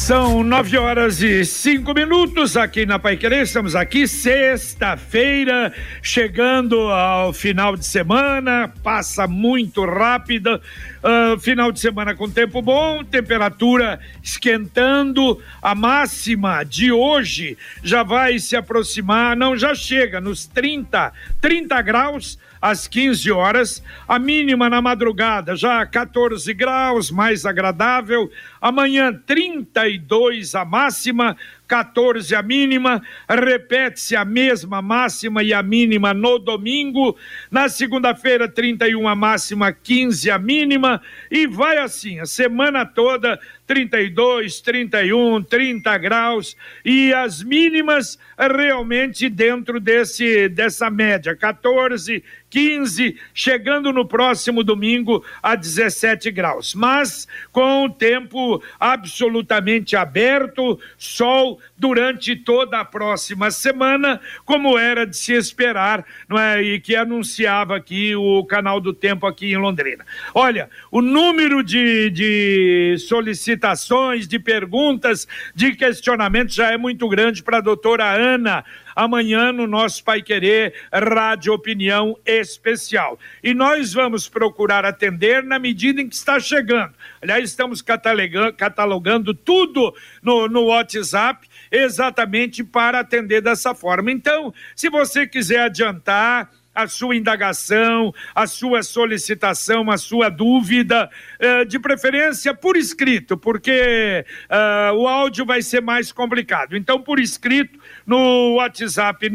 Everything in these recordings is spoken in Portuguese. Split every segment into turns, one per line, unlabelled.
São nove horas e cinco minutos aqui na Pai Querer. Estamos aqui sexta-feira, chegando ao final de semana. Passa muito rápido. Uh, final de semana com tempo bom, temperatura esquentando. A máxima de hoje já vai se aproximar, não, já chega nos 30, 30 graus às 15 horas. A mínima na madrugada já 14 graus, mais agradável. Amanhã 32 a máxima, 14 a mínima, repete-se a mesma máxima e a mínima no domingo, na segunda-feira 31 a máxima, 15 a mínima. E vai assim a semana toda 32, 31, 30 graus. E as mínimas realmente dentro desse dessa média, 14, 15, chegando no próximo domingo a 17 graus. Mas com o tempo absolutamente aberto, sol durante toda a próxima semana, como era de se esperar, não é? E que anunciava aqui o canal do Tempo aqui em Londrina. Olha, o número de, de solicitações, de perguntas, de questionamentos já é muito grande para a doutora Ana amanhã no nosso Pai Querer Rádio Opinião Especial. E nós vamos procurar atender na medida em que está chegando. Aliás, estamos catalogando, catalogando tudo no, no WhatsApp exatamente para atender dessa forma. Então, se você quiser adiantar a sua indagação, a sua solicitação, a sua dúvida, eh, de preferência por escrito, porque uh, o áudio vai ser mais complicado. Então, por escrito, no WhatsApp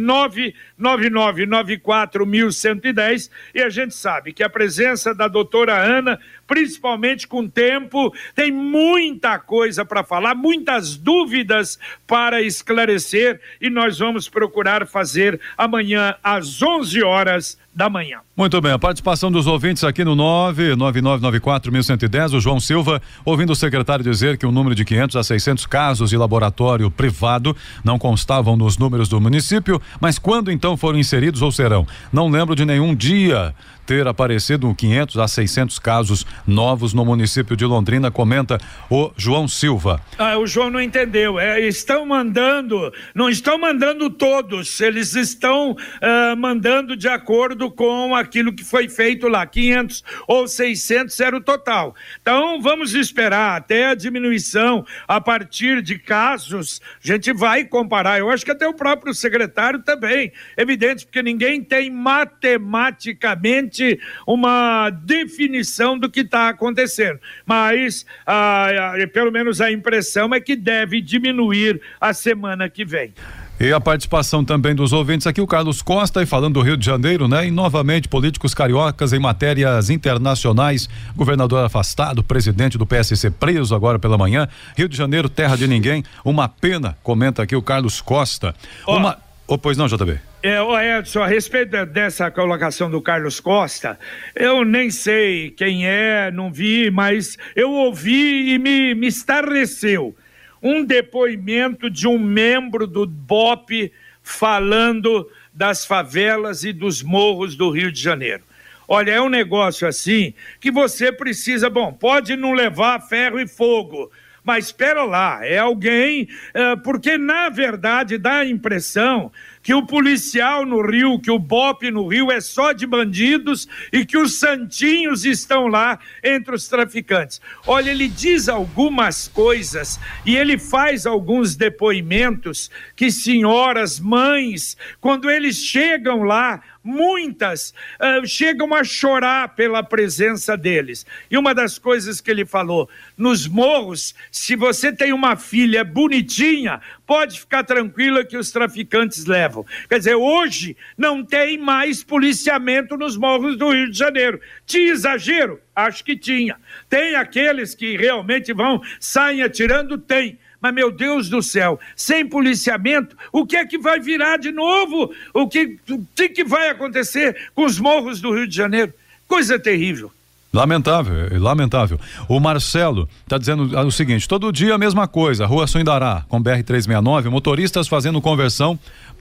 999941110, e a gente sabe que a presença da doutora Ana, principalmente com tempo, tem muita coisa para falar, muitas dúvidas para esclarecer, e nós vamos procurar fazer amanhã às 11 horas da manhã.
Muito bem, a participação dos ouvintes aqui no 999941110, o João Silva, ouvindo o secretário dizer que o número de 500 a 600 casos de laboratório privado não constavam nos números do município, mas quando então foram inseridos ou serão? Não lembro de nenhum dia ter aparecido 500 a 600 casos novos no município de Londrina, comenta o João Silva.
Ah, o João não entendeu. É, estão mandando, não estão mandando todos, eles estão ah, mandando de acordo com aquilo que foi feito lá. 500 ou 600 era o total. Então vamos esperar até a diminuição a partir de casos. A gente vai comparar. Eu acho que até o próprio secretário também. Evidente, porque ninguém tem matematicamente realmente uma definição do que está acontecendo. Mas, ah, pelo menos a impressão é que deve diminuir a semana que vem.
E a participação também dos ouvintes aqui, o Carlos Costa, e falando do Rio de Janeiro, né? E novamente, políticos cariocas em matérias internacionais, governador afastado, presidente do PSC preso agora pela manhã. Rio de Janeiro, terra de ninguém, uma pena, comenta aqui o Carlos Costa. Oh. Uma. Oh, pois não, JB.
É, Edson, a respeito dessa colocação do Carlos Costa, eu nem sei quem é, não vi, mas eu ouvi e me, me estarreceu um depoimento de um membro do BOP falando das favelas e dos morros do Rio de Janeiro. Olha, é um negócio assim que você precisa, bom, pode não levar ferro e fogo, mas espera lá, é alguém, é, porque na verdade dá a impressão que o policial no Rio, que o BOP no Rio é só de bandidos e que os santinhos estão lá entre os traficantes. Olha, ele diz algumas coisas e ele faz alguns depoimentos que senhoras, mães, quando eles chegam lá, muitas uh, chegam a chorar pela presença deles. E uma das coisas que ele falou: nos morros, se você tem uma filha bonitinha, pode ficar tranquila que os traficantes levam. Quer dizer, hoje não tem mais policiamento nos morros do Rio de Janeiro. Tinha exagero? Acho que tinha. Tem aqueles que realmente vão, saem atirando? Tem Mas, meu Deus do céu, sem policiamento, o que é que vai virar de novo? O que, o que, que vai acontecer com os morros do Rio de Janeiro? Coisa terrível.
Lamentável, lamentável. O Marcelo está dizendo o seguinte: todo dia a mesma coisa, Rua Suindará, com BR-369, motoristas fazendo conversão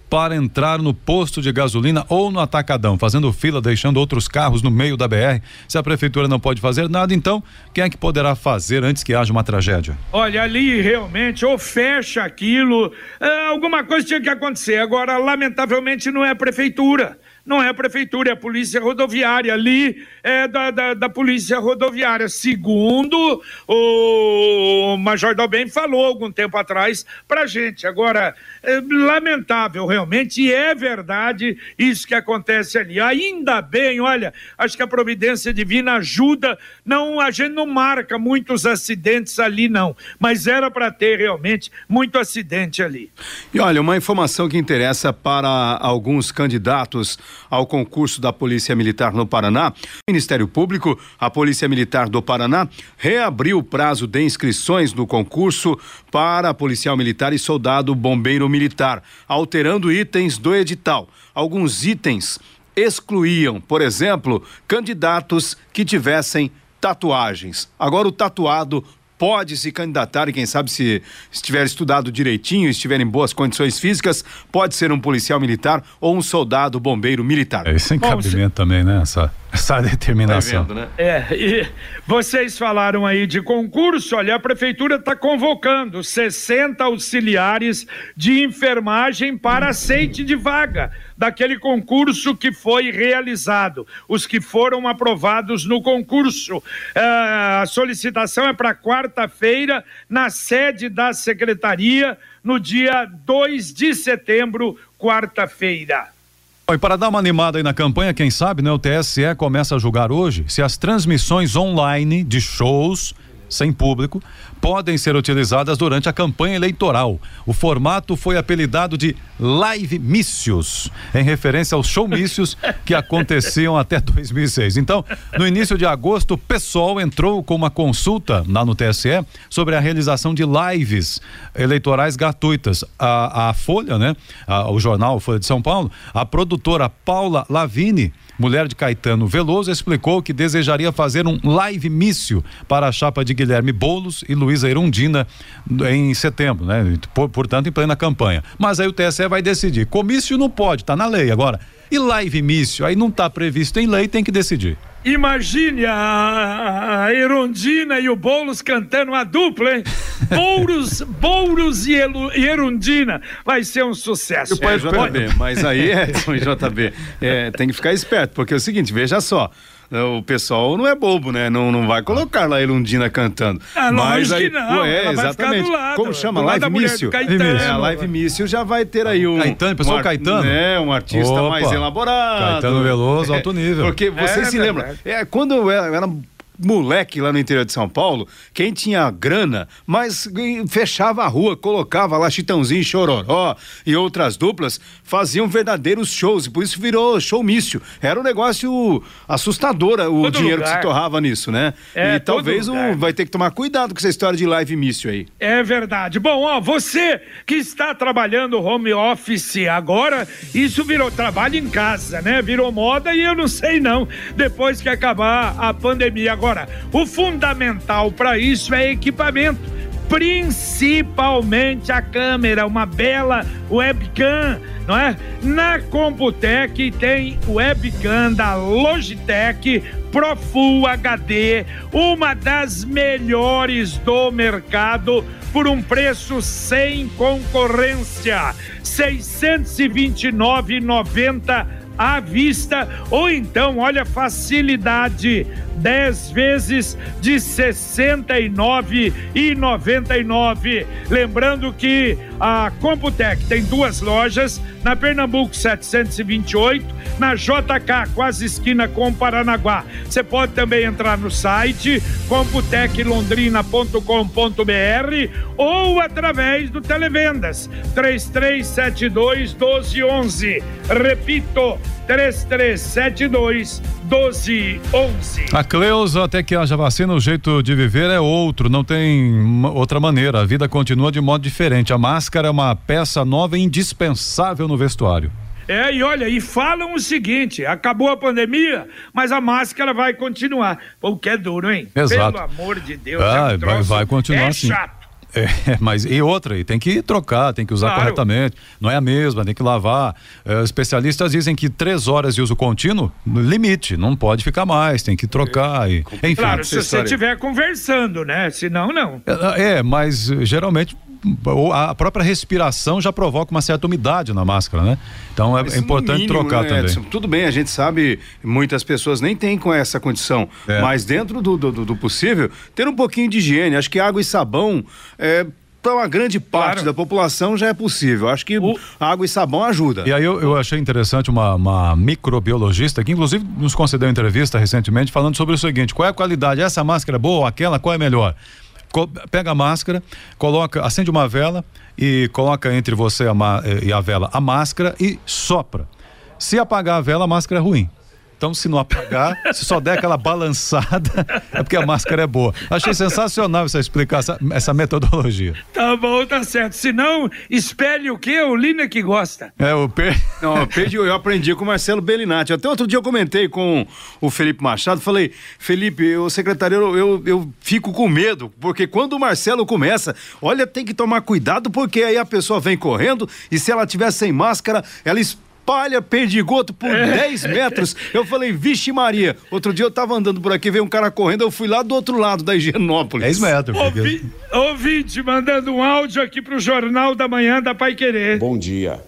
para entrar no posto de gasolina ou no atacadão, fazendo fila, deixando outros carros no meio da BR. Se a prefeitura não pode fazer nada, então quem é que poderá fazer antes que haja uma tragédia?
Olha, ali realmente, ou fecha aquilo, é, alguma coisa tinha que acontecer. Agora, lamentavelmente, não é a prefeitura não é a prefeitura, é a polícia rodoviária. Ali é da, da, da polícia rodoviária. Segundo o Major Dalben falou algum tempo atrás para gente. Agora, é lamentável realmente, e é verdade isso que acontece ali. Ainda bem, olha, acho que a providência divina ajuda. Não, a gente não marca muitos acidentes ali, não, mas era para ter realmente muito acidente ali.
E olha, uma informação que interessa para alguns candidatos ao concurso da Polícia Militar no Paraná, o Ministério Público, a Polícia Militar do Paraná, reabriu o prazo de inscrições no concurso para policial militar e soldado bombeiro militar, alterando itens do edital. Alguns itens excluíam, por exemplo, candidatos que tivessem tatuagens. Agora o tatuado pode se candidatar e quem sabe se estiver estudado direitinho, estiver em boas condições físicas, pode ser um policial militar ou um soldado bombeiro militar.
É, isso é cabimento também, né? Essa, essa determinação.
Vendo, né? É, e vocês falaram aí de concurso, olha, a prefeitura está convocando 60 auxiliares de enfermagem para aceite de vaga daquele concurso que foi realizado, os que foram aprovados no concurso. Uh, a solicitação é para quarta-feira, na sede da secretaria, no dia 2 de setembro, quarta-feira.
E para dar uma animada aí na campanha, quem sabe, né? O TSE começa a julgar hoje se as transmissões online de shows sem público podem ser utilizadas durante a campanha eleitoral. O formato foi apelidado de Live Mícios, em referência aos showmícios que aconteciam até 2006. Então, no início de agosto, o PSOL entrou com uma consulta lá no TSE sobre a realização de lives eleitorais gratuitas. A, a Folha, né? A, o jornal Folha de São Paulo, a produtora Paula Lavini mulher de Caetano Veloso, explicou que desejaria fazer um live mício para a chapa de Guilherme Bolos e Luísa Erundina em setembro, né? Portanto, em plena campanha. Mas aí o TSE vai decidir. Comício não pode, tá na lei agora. E live mício, aí não está previsto em lei, tem que decidir.
Imagine a, a Erundina e o Boulos cantando uma dupla, hein? Boulos, Boulos e, e Erundina. Vai ser um sucesso.
É, JB, mas aí é, JB, é, tem que ficar esperto, porque é o seguinte, veja só o pessoal não é bobo, né? Não, não vai colocar lá a Erundina cantando.
Ah, mas aí, que não.
É, exatamente. Lado, Como chama? Live Mício? É, a Live Mício já vai ter aí um.
Caetano, pessoal um, Caetano.
É, um artista Opa. mais elaborado.
Caetano Veloso, alto nível.
Porque você é, se lembra, é, quando eu era, eu era moleque lá no interior de São Paulo, quem tinha grana, mas fechava a rua, colocava lá Chitãozinho Chororó e outras duplas, faziam verdadeiros shows, e por isso virou showmício. Era um negócio assustador o todo dinheiro lugar. que se torrava nisso, né? É, e talvez um, vai ter que tomar cuidado com essa história de live mício aí.
É verdade. Bom, ó, você que está trabalhando home office agora, isso virou trabalho em casa, né? Virou moda e eu não sei não, depois que acabar a pandemia agora Agora, o fundamental para isso é equipamento, principalmente a câmera, uma bela webcam, não é? Na Computec tem webcam da Logitech Pro Full HD, uma das melhores do mercado por um preço sem concorrência, R$ 629,90 à vista ou então, olha, facilidade 10 vezes de R$ 69,99. Lembrando que a Computec tem duas lojas, na Pernambuco 728, na JK, quase esquina com Paranaguá. Você pode também entrar no site computeclondrina.com.br ou através do Televendas 3372 1211. Repito, 3372 1211.
A Cleusa, até que haja vacina, o jeito de viver é outro, não tem outra maneira. A vida continua de modo diferente. A máscara é uma peça nova e indispensável no vestuário.
É, e olha, e falam o seguinte: acabou a pandemia, mas a máscara vai continuar. O que é duro, hein?
Exato.
Pelo amor de Deus.
Ah, é um vai, vai continuar
é
assim.
chato.
É, mas e outra, e tem que trocar, tem que usar
Claro.
corretamente. Não é a mesma, tem que lavar. É, especialistas dizem que três horas de uso contínuo, no limite, não pode ficar mais, tem que trocar. E, enfim.
Claro, se você estiver conversando, né? Senão, não.
É, mas eh, geralmente a própria respiração já provoca uma certa umidade na máscara, né? Então é,
Mas
é importante
mínimo,
trocar
né,
também.
Edson? Tudo bem, a gente sabe, muitas pessoas nem têm com essa condição,
É.
mas dentro do, do, do possível, ter um pouquinho de higiene. Acho que água e sabão, é, para uma grande parte
Claro.
da população já é possível. Acho que
O-
água e sabão ajuda.
E aí eu, eu achei interessante uma, uma microbiologista que inclusive nos concedeu entrevista recentemente falando sobre o seguinte: qual é a qualidade? Essa máscara é boa ou aquela? Qual é melhor? Pega a máscara, coloca, acende uma vela e coloca entre você a e a vela a máscara e sopra. Se apagar a vela, a máscara é ruim. Então, se não apagar, se só der aquela balançada, é porque a máscara é boa. Achei sensacional essa explicação, essa metodologia.
Tá bom, tá certo. Se não, espelhe o quê? O Lina que gosta.
É o P.
Não, eu, perdi- eu aprendi com o Marcelo Bellinati. Até outro dia eu comentei com o Felipe Machado, falei, Felipe, o secretário, eu, eu, eu fico com medo, porque quando o Marcelo começa, olha, tem que tomar cuidado, porque aí a pessoa vem correndo e se ela tiver sem máscara, ela espalha perdigoto por 10 metros. Eu falei, vixe Maria. Outro dia eu tava andando por aqui, veio um cara correndo, eu fui lá do outro lado da Higienópolis.
10 metros.
Ouvi, ouvinte mandando um áudio aqui pro Jornal da Manhã da Pai Querer.
Bom dia.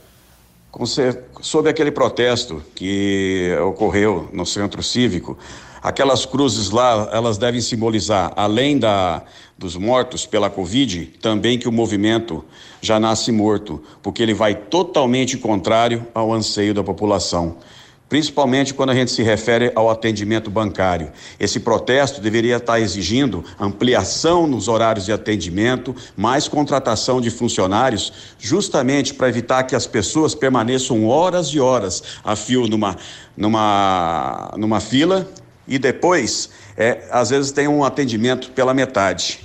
Sobre aquele protesto que ocorreu no centro cívico, aquelas cruzes lá, elas devem simbolizar, além da, dos mortos pela Covid, também que o movimento já nasce morto, porque ele vai totalmente contrário ao anseio da população principalmente quando a gente se refere ao atendimento bancário. Esse protesto deveria estar exigindo ampliação nos horários de atendimento, mais contratação de funcionários, justamente para evitar que as pessoas permaneçam horas e horas a fio numa, numa, numa fila e depois, é, às vezes, tem um atendimento pela metade.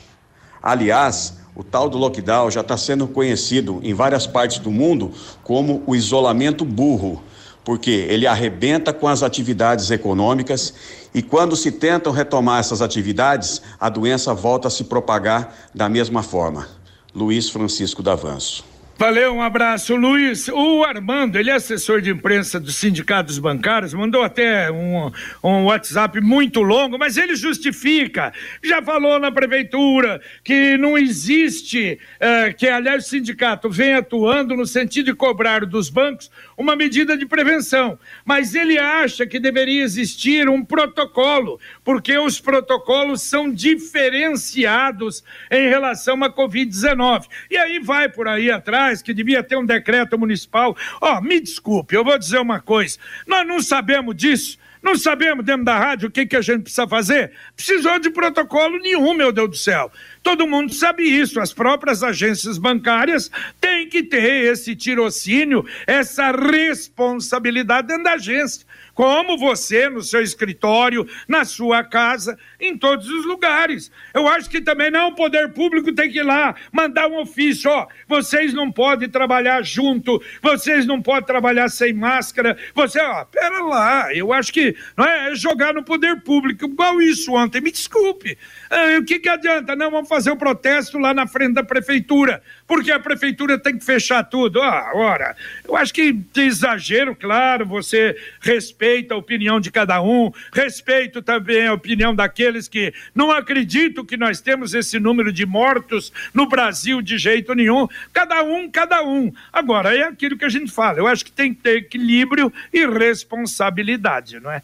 Aliás, o tal do lockdown já está sendo conhecido em várias partes do mundo como o isolamento burro, porque ele arrebenta com as atividades econômicas e quando se tentam retomar essas atividades, a doença volta a se propagar da mesma forma. Luiz Francisco Davanço.
Valeu, um abraço, Luiz. O Armando, ele é assessor de imprensa dos sindicatos bancários, mandou até um, um WhatsApp muito longo, mas ele justifica. Já falou na prefeitura que não existe, eh, que aliás o sindicato vem atuando no sentido de cobrar dos bancos uma medida de prevenção, mas ele acha que deveria existir um protocolo, porque os protocolos são diferenciados em relação à Covid-19. E aí vai por aí atrás que devia ter um decreto municipal. Ó, me desculpe, eu vou dizer uma coisa: nós não sabemos disso. Não sabemos dentro da rádio o que, que a gente precisa fazer? Precisou de protocolo nenhum, meu Deus do céu. Todo mundo sabe isso. As próprias agências bancárias têm que ter esse tirocínio, essa responsabilidade dentro da agência. Como você, no seu escritório, na sua casa, em todos os lugares. Eu acho que também não o poder público tem que ir lá mandar um ofício, ó, vocês não podem trabalhar junto, vocês não podem trabalhar sem máscara. Você, ó, pera lá, eu acho que não é, é jogar no poder público, igual isso ontem. Me desculpe. Ah, o que que adianta? Não, vamos fazer o protesto lá na frente da prefeitura, porque a prefeitura tem que fechar tudo. Ah, ora, eu acho que exagero, claro, você respeita a opinião de cada um, respeito também a opinião daqueles que não acreditam que nós temos esse número de mortos no Brasil de jeito nenhum. Cada um, cada um. Agora, é aquilo que a gente fala, eu acho que tem que ter equilíbrio e responsabilidade, não é?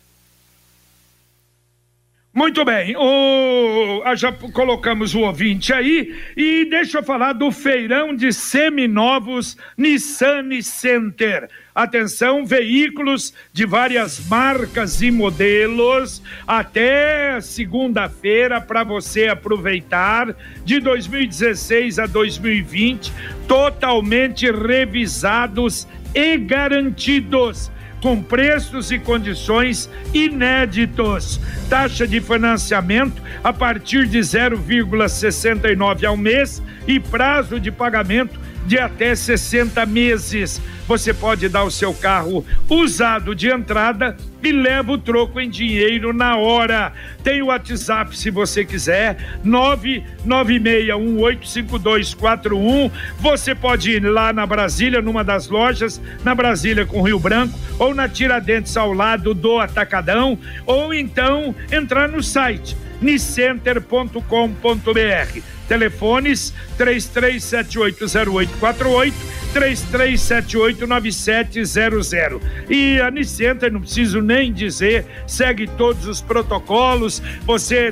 Muito bem, o, já colocamos o ouvinte aí e deixa eu falar do feirão de seminovos Nissan Center. Atenção, veículos de várias marcas e modelos até segunda-feira para você aproveitar de 2016 a 2020, totalmente revisados e garantidos com preços e condições inéditos. Taxa de financiamento a partir de 0,69 ao mês e prazo de pagamento de até 60 meses. Você pode dar o seu carro usado de entrada e leva o troco em dinheiro na hora. Tem o WhatsApp se você quiser, 996185241. Você pode ir lá na Brasília, numa das lojas, na Brasília com Rio Branco, ou na Tiradentes ao lado do Atacadão, ou então entrar no site nicenter.com.br. Telefones 33780848 33789700. E a Nicenter, não preciso nem dizer, segue todos os protocolos, você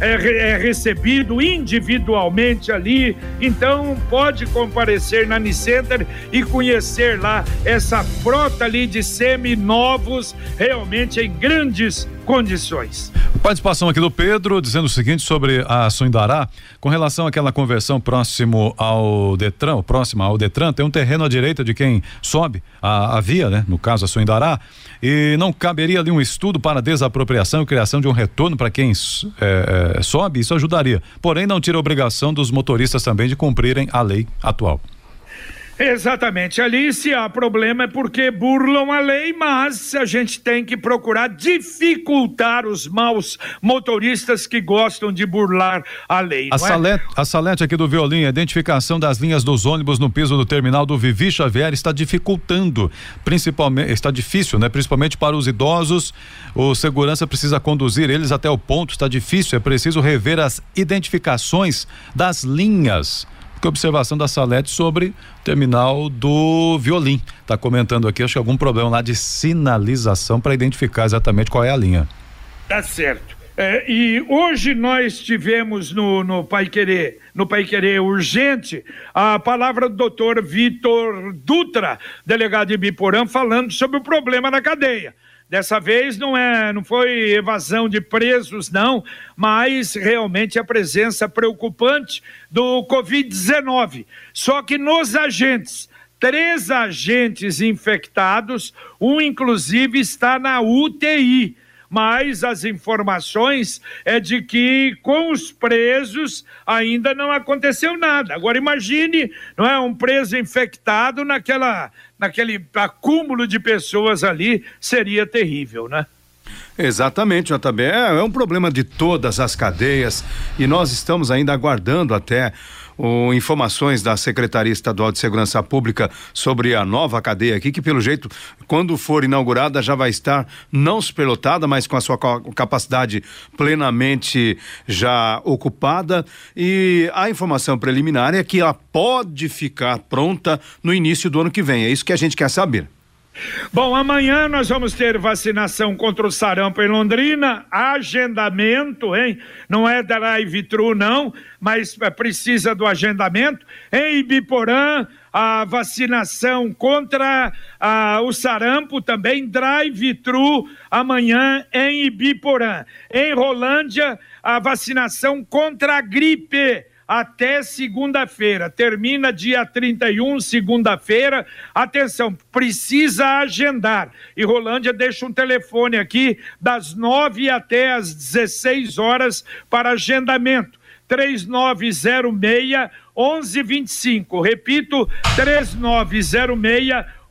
é, é recebido individualmente ali, então pode comparecer na Nicenter e conhecer lá essa frota ali de semi-novos, realmente em grandes condições.
Participação aqui do Pedro dizendo o seguinte sobre a Suindará, com relação àquela conversão próximo ao Detran, próxima ao Detran, tem um terreno à direita de quem sobe a, a via, né? No caso a Suindará, e não caberia ali um estudo para desapropriação e criação de um retorno para quem é, é, sobe, isso ajudaria. Porém, não tira a obrigação dos motoristas também de cumprirem a lei atual.
Exatamente. Ali, se há problema, é porque burlam a lei, mas a gente tem que procurar dificultar os maus motoristas que gostam de burlar a lei.
A,
é?
salete, a salete aqui do violino, a identificação das linhas dos ônibus no piso do terminal do Vivi Xavier está dificultando, principalmente, está difícil, né? Principalmente para os idosos. O segurança precisa conduzir eles até o ponto, está difícil, é preciso rever as identificações das linhas que observação da Salete sobre o terminal do Violim. Está comentando aqui, acho que algum problema lá de sinalização para identificar exatamente qual é a linha.
Tá certo. É, e hoje nós tivemos no, no Pai Querer, no Pai Querer Urgente, a palavra do doutor Vitor Dutra, delegado de Biporã, falando sobre o problema na cadeia. Dessa vez não é, não foi evasão de presos não, mas realmente a presença preocupante do COVID-19. Só que nos agentes, três agentes infectados, um inclusive está na UTI mas as informações é de que com os presos ainda não aconteceu nada. Agora imagine, não é um preso infectado naquela naquele acúmulo de pessoas ali, seria terrível, né?
Exatamente, JB. É, é um problema de todas as cadeias e nós estamos ainda aguardando até o, informações da Secretaria Estadual de Segurança Pública sobre a nova cadeia aqui, que pelo jeito, quando for inaugurada, já vai estar não superlotada, mas com a sua capacidade plenamente já ocupada. E a informação preliminar é que ela pode ficar pronta no início do ano que vem. É isso que a gente quer saber.
Bom, amanhã nós vamos ter vacinação contra o sarampo em Londrina, agendamento, hein? Não é drive-thru não, mas é, precisa do agendamento. Em Ibiporã, a vacinação contra a, o sarampo também, drive-thru, amanhã em Ibiporã. Em Rolândia, a vacinação contra a gripe até segunda-feira. Termina dia 31, segunda-feira. Atenção, precisa agendar. E Rolândia deixa um telefone aqui das 9 até as 16 horas para agendamento. 3906 1125. Repito, 3906 1125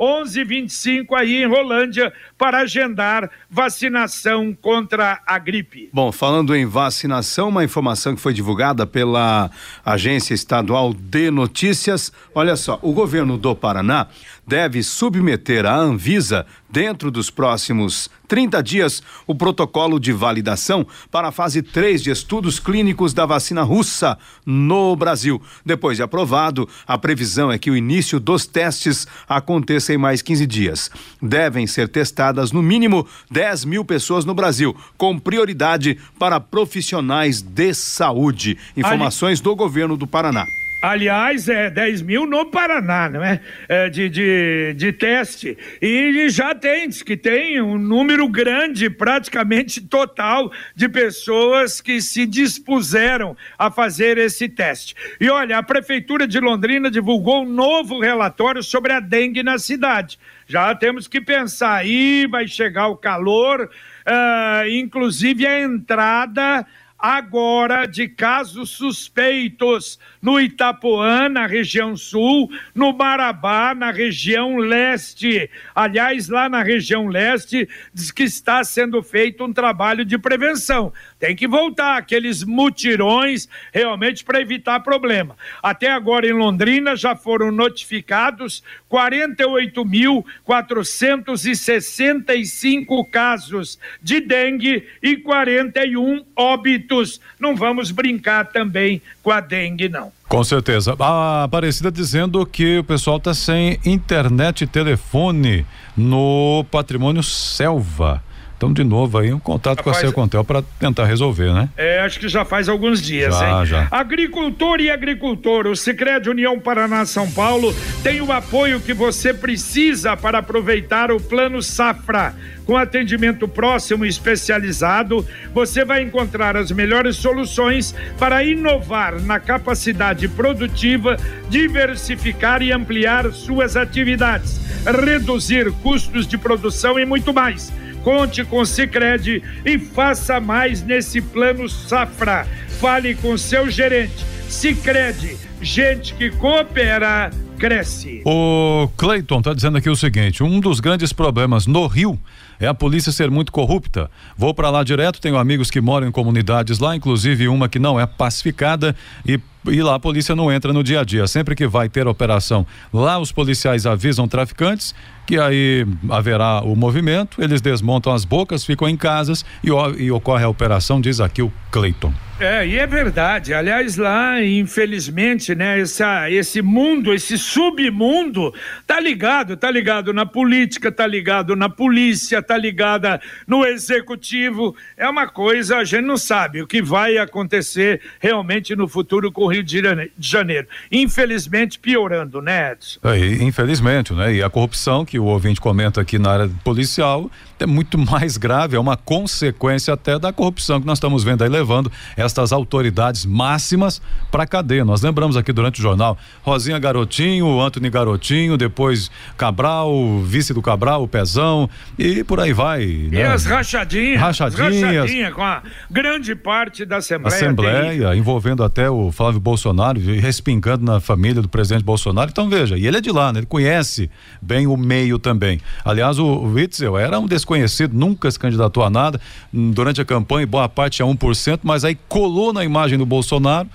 aí em Rolândia para agendar vacinação contra a gripe.
Bom, falando em vacinação, uma informação que foi divulgada pela Agência Estadual de Notícias. Olha só, o governo do Paraná deve submeter à Anvisa, dentro dos próximos 30 dias, o protocolo de validação para a fase 3 de estudos clínicos da vacina russa no Brasil. Depois de aprovado, a previsão é que o início dos testes aconteça em mais 15 dias. Devem ser testadas no mínimo 10 mil pessoas no Brasil, com prioridade para profissionais de saúde. Informações do governo do Paraná.
Aliás, é 10 mil no Paraná, não é? é de, de, de teste. E já tem, diz que tem um número grande, praticamente total, de pessoas que se dispuseram a fazer esse teste. E olha, a Prefeitura de Londrina divulgou um novo relatório sobre a dengue na cidade. Já temos que pensar aí, vai chegar o calor, uh, inclusive a entrada agora de casos suspeitos no Itapuã, na região sul, no Marabá, na região leste. Aliás, lá na região leste, diz que está sendo feito um trabalho de prevenção. Tem que voltar aqueles mutirões realmente para evitar problema. Até agora em Londrina já foram notificados 48.465 casos de dengue e 41 óbitos. Não vamos brincar também com a dengue, não.
Com certeza. A Aparecida dizendo que o pessoal está sem internet e telefone no patrimônio Selva. Então, de novo aí, um contato Rapaz, com a Sercontel para tentar resolver, né?
É, acho que já faz alguns dias, já, hein? Já. Agricultor e agricultor, o Sicredi União Paraná São Paulo tem o apoio que você precisa para aproveitar o Plano Safra. Com atendimento próximo e especializado, você vai encontrar as melhores soluções para inovar na capacidade produtiva, diversificar e ampliar suas atividades, reduzir custos de produção e muito mais. Conte com o Cicred e faça mais nesse plano Safra. Fale com seu gerente. Cicred, gente que coopera, cresce.
O Cleiton está dizendo aqui o seguinte: um dos grandes problemas no Rio é a polícia ser muito corrupta. Vou para lá direto, tenho amigos que moram em comunidades lá, inclusive uma que não é pacificada e e lá a polícia não entra no dia a dia. Sempre que vai ter operação, lá os policiais avisam traficantes que aí haverá o movimento, eles desmontam as bocas, ficam em casas e, e ocorre a operação, diz aqui o Cleiton.
É, e é verdade. Aliás, lá, infelizmente, né, essa, esse mundo, esse submundo, tá ligado, tá ligado na política, tá ligado na polícia, tá ligada no executivo. É uma coisa, a gente não sabe o que vai acontecer realmente no futuro com o Rio de Janeiro. Infelizmente, piorando, né, Edson?
É, infelizmente, né? E a corrupção que o ouvinte comenta aqui na área policial é muito mais grave, é uma consequência até da corrupção que nós estamos vendo aí levando estas autoridades máximas para a cadeia. Nós lembramos aqui durante o jornal Rosinha Garotinho, Antony Garotinho, depois Cabral, vice do Cabral, o Pezão e por aí vai.
Né? E as rachadinhas.
Rachadinhas.
rachadinhas com a grande parte da Assembleia.
Assembleia, envolvendo até o Flávio Bolsonaro, respingando na família do presidente Bolsonaro. Então veja, e ele é de lá, né? Ele conhece bem o meio também. Aliás, o Witzel era um desconhecido desconhecido, nunca se candidatou a nada. Durante a campanha, boa parte tinha 1%, mas aí colou na imagem do Bolsonaro,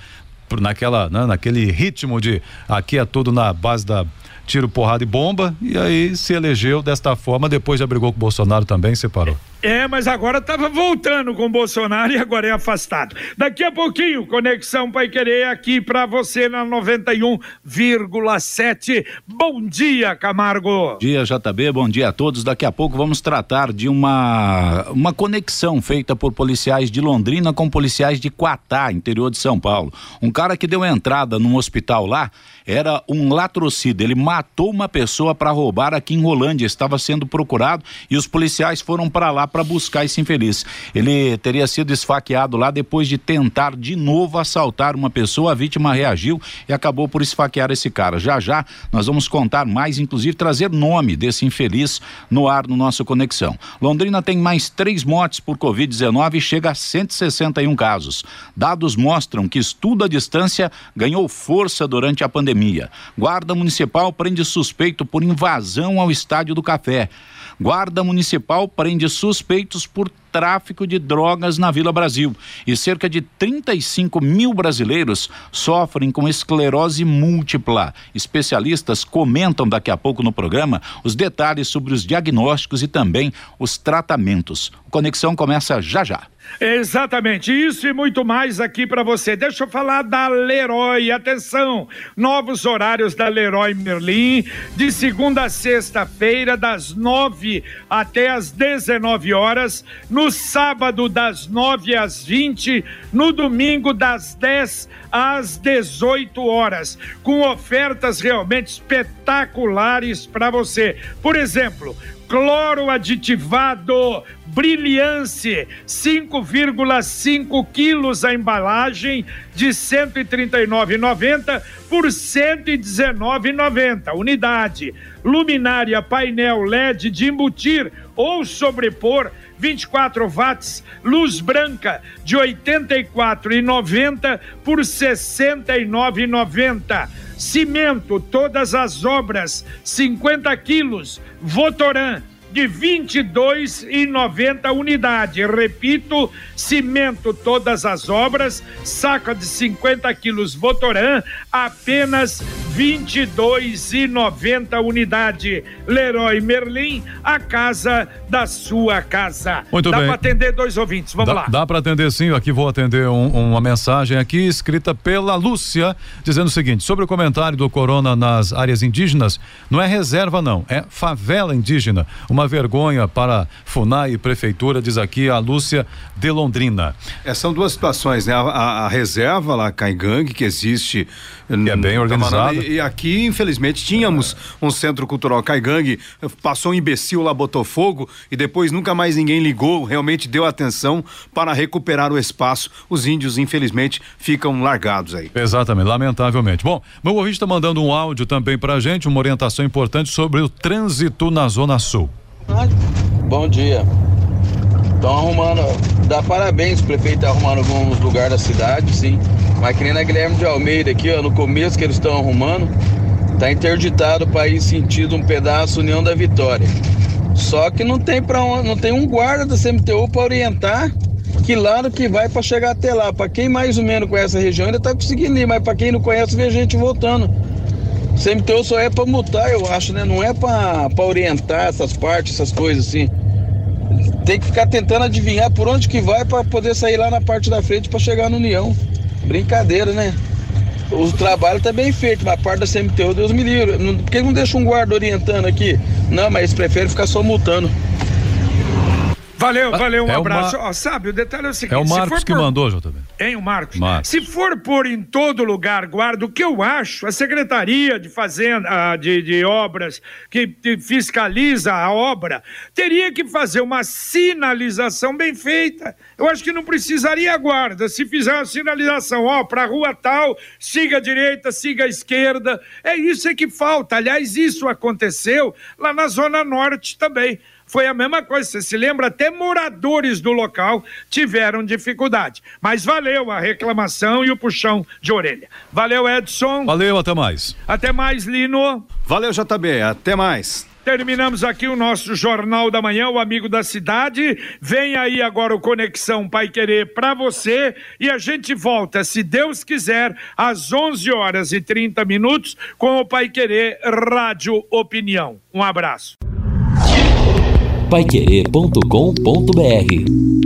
naquela, né, naquele ritmo de aqui é tudo na base da tiro, porrada e bomba, e aí se elegeu desta forma, depois já brigou com o Bolsonaro também separou.
É, mas agora estava voltando com Bolsonaro e agora é afastado. Daqui a pouquinho, Conexão Pai Querer aqui para você na 91,7. Bom dia, Camargo.
Bom dia, JB. Bom dia a todos. Daqui a pouco vamos tratar de uma uma conexão feita por policiais de Londrina com policiais de Quatá, interior de São Paulo. Um cara que deu entrada num hospital lá era um latrocida. Ele matou uma pessoa para roubar aqui em Rolândia. Estava sendo procurado e os policiais foram para lá para buscar esse infeliz. Ele teria sido esfaqueado lá depois de tentar de novo assaltar uma pessoa. A vítima reagiu e acabou por esfaquear esse cara. Já já nós vamos contar mais, inclusive trazer nome desse infeliz no ar no nosso Conexão. Londrina tem mais três mortes por Covid-19 e chega a 161 casos. Dados mostram que estudo à distância ganhou força durante a pandemia. Guarda Municipal prende suspeito por invasão ao Estádio do Café. Guarda Municipal prende suspeitos por tráfico de drogas na Vila Brasil. E cerca de 35 mil brasileiros sofrem com esclerose múltipla. Especialistas comentam daqui a pouco no programa os detalhes sobre os diagnósticos e também os tratamentos. O Conexão começa já já.
Exatamente, isso e muito mais aqui para você. Deixa eu falar da Leroy. Atenção, novos horários da Leroy Merlin, de segunda a sexta-feira, das nove até as dezenove horas, no no sábado das 9 às 20, no domingo das 10 às 18 horas, com ofertas realmente espetaculares para você. Por exemplo, cloro aditivado Brilhance, 5,5 quilos a embalagem de R$ 139,90 por R$ 119,90 unidade. Luminária painel LED de embutir ou sobrepor 24 watts, luz branca de R$ 84,90 por R$ 69,90. Cimento, todas as obras, 50 quilos. Votoran, de 22,90 unidade. Repito, cimento todas as obras, saca de 50 quilos Votoran, apenas 22,90 unidade. Leroy Merlin, a casa da sua casa.
Muito
dá
bem.
Dá para atender dois ouvintes, vamos
dá,
lá.
Dá para atender sim, aqui vou atender um, uma mensagem aqui escrita pela Lúcia, dizendo o seguinte, sobre o comentário do Corona nas áreas indígenas, não é reserva não, é favela indígena. Uma vergonha para FUNAI e Prefeitura, diz aqui a Lúcia de Londrina.
É, são duas situações, né? A, a, a reserva lá, Caigangue, que existe.
Que é bem organizado.
E, e, aqui, infelizmente, tínhamos um centro cultural Caigangue, passou um imbecil lá, botou fogo e depois nunca mais ninguém ligou, realmente deu atenção para recuperar o espaço. Os índios, infelizmente, ficam largados aí.
Exatamente, lamentavelmente. Bom, meu ouvinte está mandando um áudio também para a gente, uma orientação importante sobre o trânsito na Zona Sul.
Bom dia. Estão arrumando, dá parabéns, o prefeito tá arrumando alguns lugares da cidade, sim. Mas que nem na Guilherme de Almeida aqui, ó, no começo que eles estão arrumando, tá interditado para ir sentido um pedaço União da Vitória. Só que não tem para não tem um guarda da CMTU para orientar que lado que vai para chegar até lá. Para quem mais ou menos conhece a região ainda tá conseguindo ir, mas para quem não conhece vê gente voltando. CMTU só é para multar, eu acho, né? Não é para orientar essas partes, essas coisas assim. Tem que ficar tentando adivinhar por onde que vai para poder sair lá na parte da frente para chegar no União. Brincadeira, né? O trabalho tá bem feito, mas a parte da CMTU, Deus me livre. Por que não deixa um guarda orientando aqui? Não, mas eles preferem ficar só multando.
Valeu, valeu, um
é
abraço.
Uma...
Ó, sabe, o detalhe é o seguinte:
é o Marcos que
por...
mandou, JB.
Hein, o Marcos?
Marcos?
Se for pôr em todo lugar guarda, o que eu acho, a Secretaria de Fazenda, de, de Obras, que, que fiscaliza a obra, teria que fazer uma sinalização bem feita. Eu acho que não precisaria guarda. Se fizer uma sinalização, ó, para rua tal, siga a direita, siga a esquerda. É isso é que falta. Aliás, isso aconteceu lá na Zona Norte também foi a mesma coisa. Você se lembra? Até moradores do local tiveram dificuldade. Mas valeu a reclamação e o puxão de orelha. Valeu, Edson.
Valeu, até mais.
Até mais, Lino.
Valeu, JB. Até mais.
Terminamos aqui o nosso Jornal da Manhã, o Amigo da Cidade. Vem aí agora o Conexão Pai Querer para você e a gente volta, se Deus quiser, às 11 horas e 30 minutos com o Pai Querer Rádio Opinião. Um abraço
paiquerê.com.br